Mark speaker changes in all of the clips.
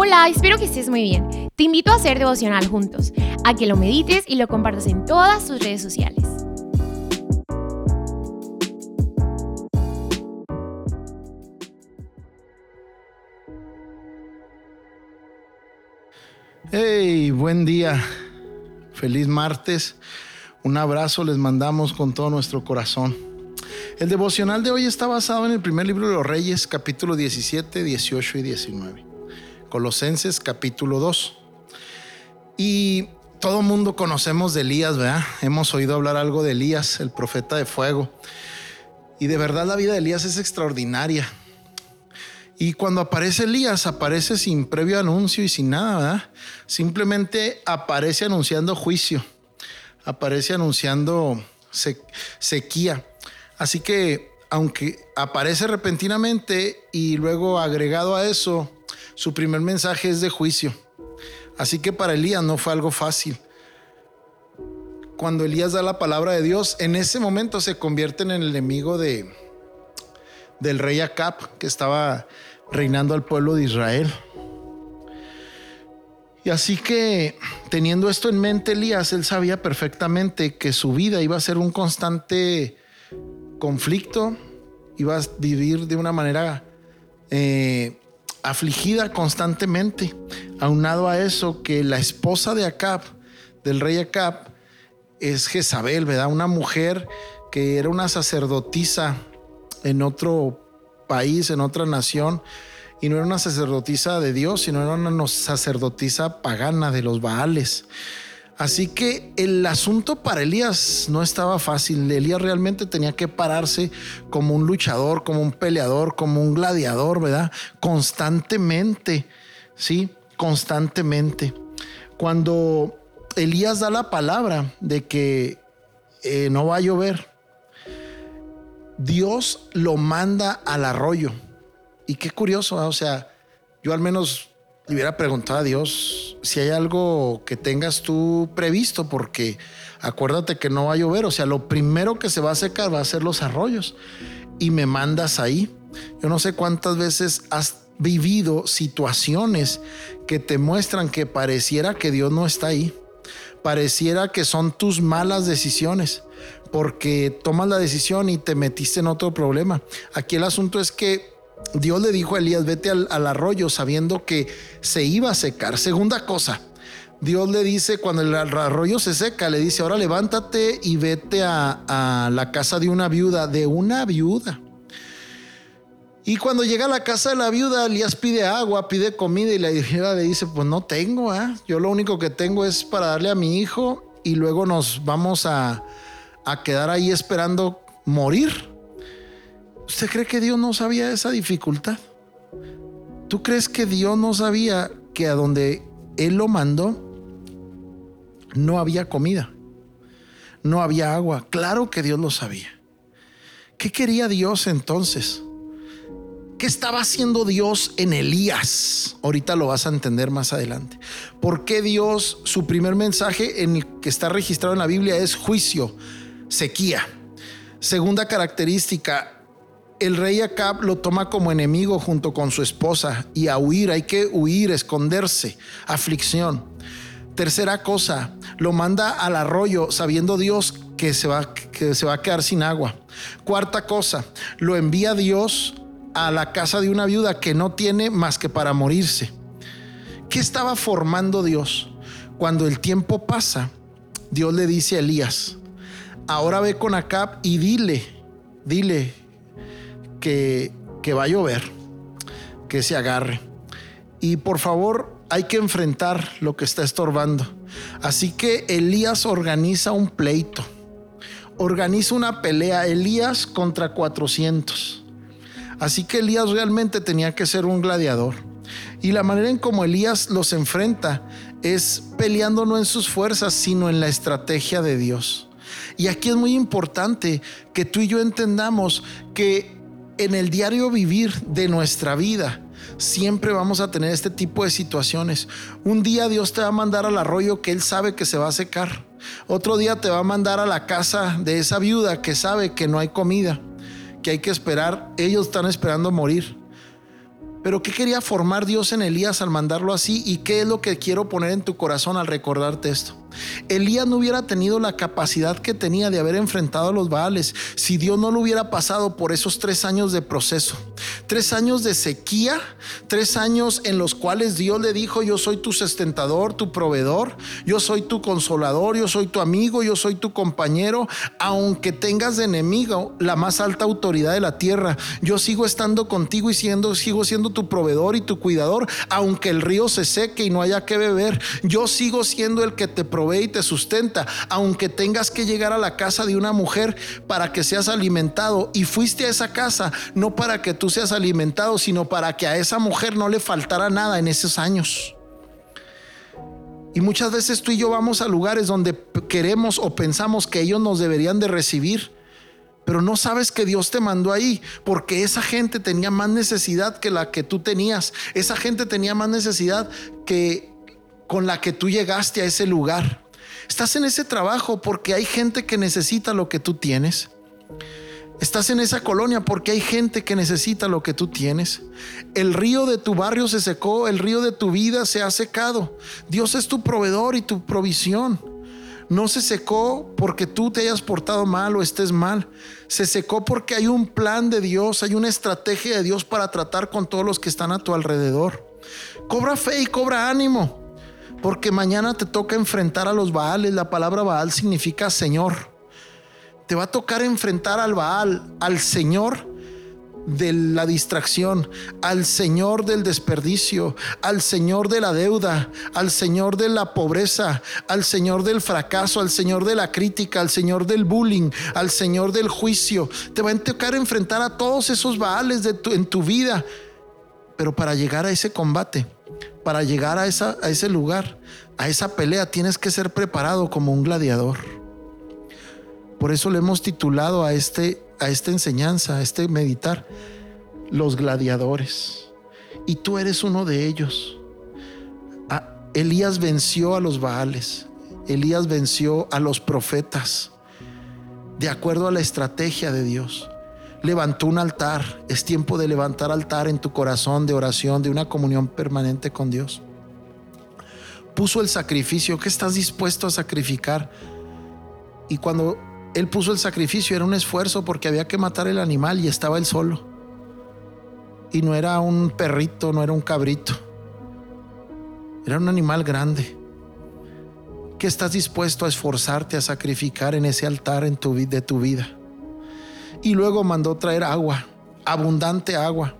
Speaker 1: Hola, espero que estés muy bien. Te invito a hacer devocional juntos, a que lo medites y lo compartas en todas tus redes sociales.
Speaker 2: Hey, buen día. Feliz martes. Un abrazo les mandamos con todo nuestro corazón. El devocional de hoy está basado en el primer libro de los Reyes, capítulo 17, 18 y 19. Colosenses capítulo 2. Y todo mundo conocemos de Elías, ¿verdad? Hemos oído hablar algo de Elías, el profeta de fuego. Y de verdad la vida de Elías es extraordinaria. Y cuando aparece Elías, aparece sin previo anuncio y sin nada, ¿verdad? Simplemente aparece anunciando juicio, aparece anunciando sequía. Así que, aunque aparece repentinamente y luego agregado a eso, su primer mensaje es de juicio. Así que para Elías no fue algo fácil. Cuando Elías da la palabra de Dios, en ese momento se convierte en el enemigo de, del rey Acab, que estaba reinando al pueblo de Israel. Y así que, teniendo esto en mente, Elías, él sabía perfectamente que su vida iba a ser un constante conflicto, iba a vivir de una manera eh, afligida constantemente. Aunado a eso, que la esposa de Acab, del rey Acab, es Jezabel, ¿verdad? Una mujer que era una sacerdotisa en otro país, en otra nación, y no era una sacerdotisa de Dios, sino era una sacerdotisa pagana de los Baales. Así que el asunto para Elías no estaba fácil. Elías realmente tenía que pararse como un luchador, como un peleador, como un gladiador, ¿verdad? Constantemente, ¿sí? Constantemente. Cuando Elías da la palabra de que eh, no va a llover, Dios lo manda al arroyo. Y qué curioso, o sea, yo al menos le hubiera preguntado a Dios si hay algo que tengas tú previsto, porque acuérdate que no va a llover, o sea, lo primero que se va a secar va a ser los arroyos y me mandas ahí. Yo no sé cuántas veces has vivido situaciones que te muestran que pareciera que Dios no está ahí, pareciera que son tus malas decisiones, porque tomas la decisión y te metiste en otro problema. Aquí el asunto es que Dios le dijo a Elías, vete al, arroyo sabiendo que se iba a secar. Segunda cosa, Dios le dice, cuando el arroyo se seca, le dice, ahora levántate y vete a, la casa de una viuda, de una viuda. Y cuando llega a la casa de la viuda, Elías pide agua, pide comida y la viuda le dice, pues no tengo, ¿eh? yo lo único que tengo es para darle a mi hijo y luego nos vamos a, a quedar ahí esperando morir. ¿Usted cree que Dios no sabía esa dificultad? ¿Tú crees que Dios no sabía que a donde Él lo mandó no había comida? No había agua. Claro que Dios lo sabía. ¿Qué quería Dios entonces? ¿Qué estaba haciendo Dios en Elías? Ahorita lo vas a entender más adelante. ¿Por qué Dios, su primer mensaje en el que está registrado en la Biblia es juicio, sequía? Segunda característica, el rey Acab lo toma como enemigo junto con su esposa y a huir, hay que huir, esconderse, aflicción. Tercera cosa, lo manda al arroyo sabiendo Dios que se va, que se va a quedar sin agua. Cuarta cosa, lo envía Dios a la casa de una viuda que no tiene más que para morirse. ¿Qué estaba formando Dios? Cuando el tiempo pasa, Dios le dice a Elías, ahora ve con Acab y dile, dile que, va a llover, que se agarre. Y por favor, hay que enfrentar lo que está estorbando. Así que Elías organiza un pleito, organiza una pelea, Elías contra 400. Así que Elías realmente tenía que ser un gladiador. Y la manera en como Elías los enfrenta es peleando no en sus fuerzas, sino en la estrategia de Dios. Y aquí es muy importante que tú y yo entendamos que en el diario vivir de nuestra vida, siempre vamos a tener este tipo de situaciones. Un día Dios te va a mandar al arroyo que Él sabe que se va a secar. Otro día te va a mandar a la casa de esa viuda que sabe que no hay comida, que hay que esperar. Ellos están esperando morir. Pero ¿qué quería formar Dios en Elías al mandarlo así? ¿Y qué es lo que quiero poner en tu corazón al recordarte esto? Elías no hubiera tenido la capacidad que tenía de haber enfrentado a los Baales si Dios no lo hubiera pasado por esos tres años de proceso. Tres años de sequía, tres años en los cuales Dios le dijo, yo soy tu sustentador, tu proveedor, yo soy tu consolador, yo soy tu amigo, yo soy tu compañero, aunque tengas de enemigo la más alta autoridad de la tierra, yo sigo estando contigo y siendo, sigo siendo tu proveedor y tu cuidador, aunque el río se seque y no haya que beber, yo sigo siendo el que te provee y te sustenta, aunque tengas que llegar a la casa de una mujer para que seas alimentado. Y fuiste a esa casa no para que tú seas alimentado, sino para que a esa mujer no le faltara nada en esos años. Y muchas veces tú y yo vamos a lugares donde queremos o pensamos que ellos nos deberían de recibir, pero no sabes que Dios te mandó ahí, porque esa gente tenía más necesidad que la que tú tenías. Esa gente tenía más necesidad que con la que tú llegaste a ese lugar. Estás en ese trabajo porque hay gente que necesita lo que tú tienes. Estás en esa colonia porque hay gente que necesita lo que tú tienes. El río de tu barrio se secó, el río de tu vida se ha secado. Dios es tu proveedor y tu provisión. No se secó porque tú te hayas portado mal o estés mal. Se secó porque hay un plan de Dios, hay una estrategia de Dios para tratar con todos los que están a tu alrededor. Cobra fe y cobra ánimo. Porque mañana te toca enfrentar a los Baales. La palabra Baal significa Señor. Te va a tocar enfrentar al Baal, al Señor de la distracción, al Señor del desperdicio, al Señor de la deuda, al Señor de la pobreza, al Señor del fracaso, al Señor de la crítica, al Señor del bullying, al Señor del juicio. Te va a tocar enfrentar a todos esos Baales en tu vida. Pero para llegar a ese combate, para llegar a, ese lugar, a esa pelea, tienes que ser preparado como un gladiador. Por eso le hemos titulado a, este, a esta enseñanza, a este meditar, los gladiadores. Y tú eres uno de ellos. Elías venció a los Baales. Elías venció a los profetas de acuerdo a la estrategia de Dios levantó un altar. Es tiempo de levantar altar en tu corazón de oración, de una comunión permanente con Dios. Puso el sacrificio. ¿Qué estás dispuesto a sacrificar? Y cuando Él puso el sacrificio era un esfuerzo porque había que matar el animal y estaba Él solo. Y no era un perrito, no era un cabrito. Era un animal grande. ¿Qué estás dispuesto a esforzarte a sacrificar en ese altar en tu, de tu vida? Y luego mandó traer agua, abundante agua.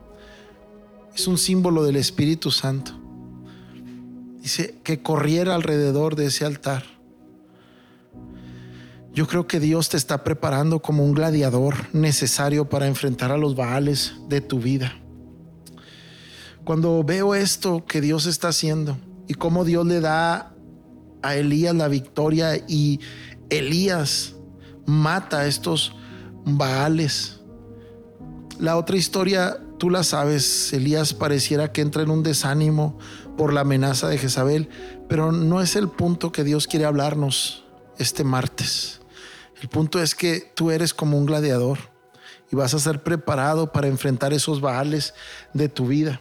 Speaker 2: Es un símbolo del Espíritu Santo. Dice que corriera alrededor de ese altar. Yo creo que Dios te está preparando como un gladiador necesario para enfrentar a los baales de tu vida. Cuando veo esto que Dios está haciendo y cómo Dios le da a Elías la victoria y Elías mata a estos Baales. La otra historia, tú la sabes, Elías pareciera que entra en un desánimo por la amenaza de Jezabel, pero no es el punto que Dios quiere hablarnos este martes. El punto es que tú eres como un gladiador y vas a ser preparado para enfrentar esos Baales de tu vida.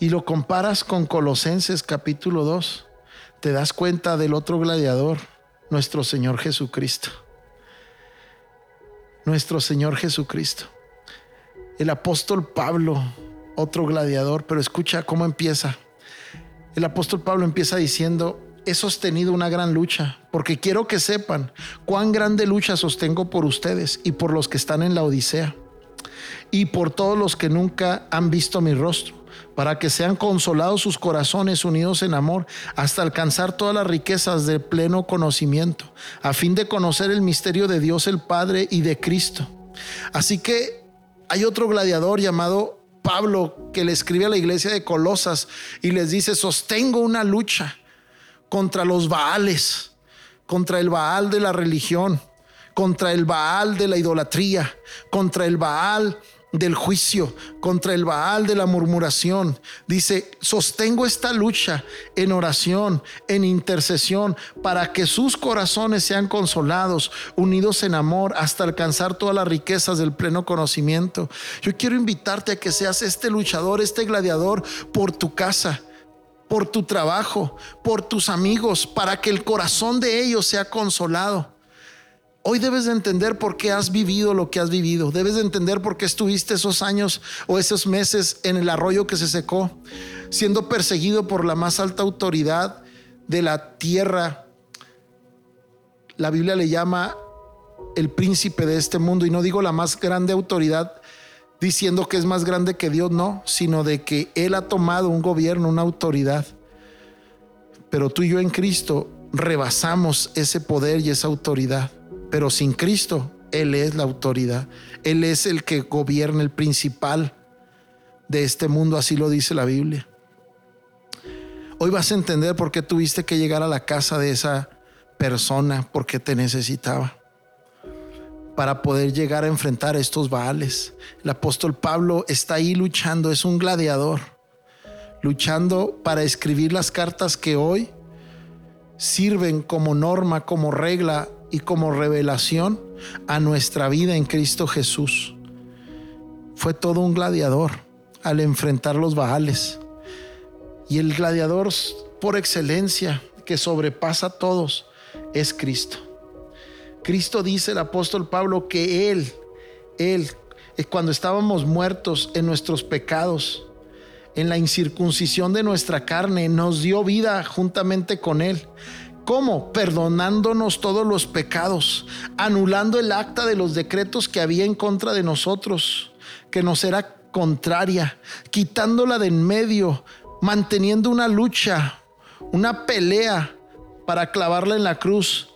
Speaker 2: Y lo comparas con Colosenses capítulo 2, te das cuenta del otro gladiador, nuestro Señor Jesucristo nuestro Señor Jesucristo. El apóstol Pablo, otro gladiador, pero escucha cómo empieza. El apóstol Pablo empieza diciendo, he sostenido una gran lucha, porque quiero que sepan cuán grande lucha sostengo por ustedes y por los que están en la Odisea, y por todos los que nunca han visto mi rostro para que sean consolados sus corazones unidos en amor hasta alcanzar todas las riquezas de pleno conocimiento, a fin de conocer el misterio de Dios el Padre y de Cristo. Así que hay otro gladiador llamado Pablo que le escribe a la iglesia de Colosas y les dice, sostengo una lucha contra los Baales, contra el Baal de la religión, contra el Baal de la idolatría, contra el Baal del juicio, contra el Baal de la murmuración. Dice, sostengo esta lucha en oración, en intercesión, para que sus corazones sean consolados, unidos en amor, hasta alcanzar todas las riquezas del pleno conocimiento. Yo quiero invitarte a que seas este luchador, este gladiador por tu casa por tu trabajo, por tus amigos, para que el corazón de ellos sea consolado. Hoy debes de entender por qué has vivido lo que has vivido. Debes de entender por qué estuviste esos años o esos meses en el arroyo que se secó, siendo perseguido por la más alta autoridad de la tierra. La Biblia le llama el príncipe de este mundo y no digo la más grande autoridad diciendo que es más grande que Dios, no, sino de que Él ha tomado un gobierno, una autoridad. Pero tú y yo en Cristo rebasamos ese poder y esa autoridad. Pero sin Cristo, Él es la autoridad. Él es el que gobierna, el principal de este mundo, así lo dice la Biblia. Hoy vas a entender por qué tuviste que llegar a la casa de esa persona, porque te necesitaba para poder llegar a enfrentar estos baales. El apóstol Pablo está ahí luchando, es un gladiador, luchando para escribir las cartas que hoy sirven como norma, como regla y como revelación a nuestra vida en Cristo Jesús. Fue todo un gladiador al enfrentar los baales. Y el gladiador por excelencia que sobrepasa a todos es Cristo. Cristo dice el apóstol Pablo que Él, Él, eh, cuando estábamos muertos en nuestros pecados, en la incircuncisión de nuestra carne, nos dio vida juntamente con Él. ¿Cómo? Perdonándonos todos los pecados, anulando el acta de los decretos que había en contra de nosotros, que nos era contraria, quitándola de en medio, manteniendo una lucha, una pelea para clavarla en la cruz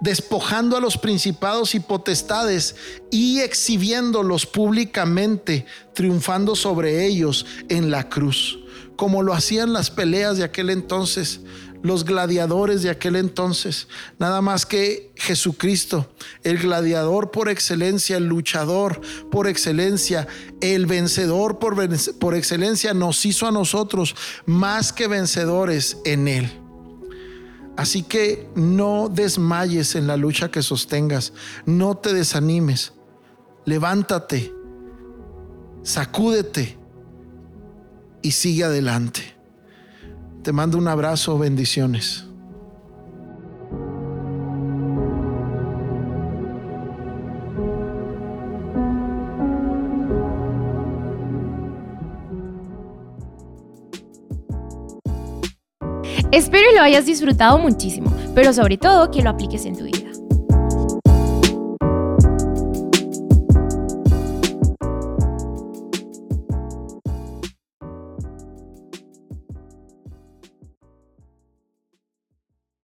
Speaker 2: despojando a los principados y potestades y exhibiéndolos públicamente, triunfando sobre ellos en la cruz, como lo hacían las peleas de aquel entonces, los gladiadores de aquel entonces, nada más que Jesucristo, el gladiador por excelencia, el luchador por excelencia, el vencedor por, excelencia, nos hizo a nosotros más que vencedores en Él. Así que no desmayes en la lucha que sostengas, no te desanimes, levántate, sacúdete y sigue adelante. Te mando un abrazo, bendiciones.
Speaker 1: Espero lo hayas disfrutado muchísimo, pero sobre todo que lo apliques en tu vida.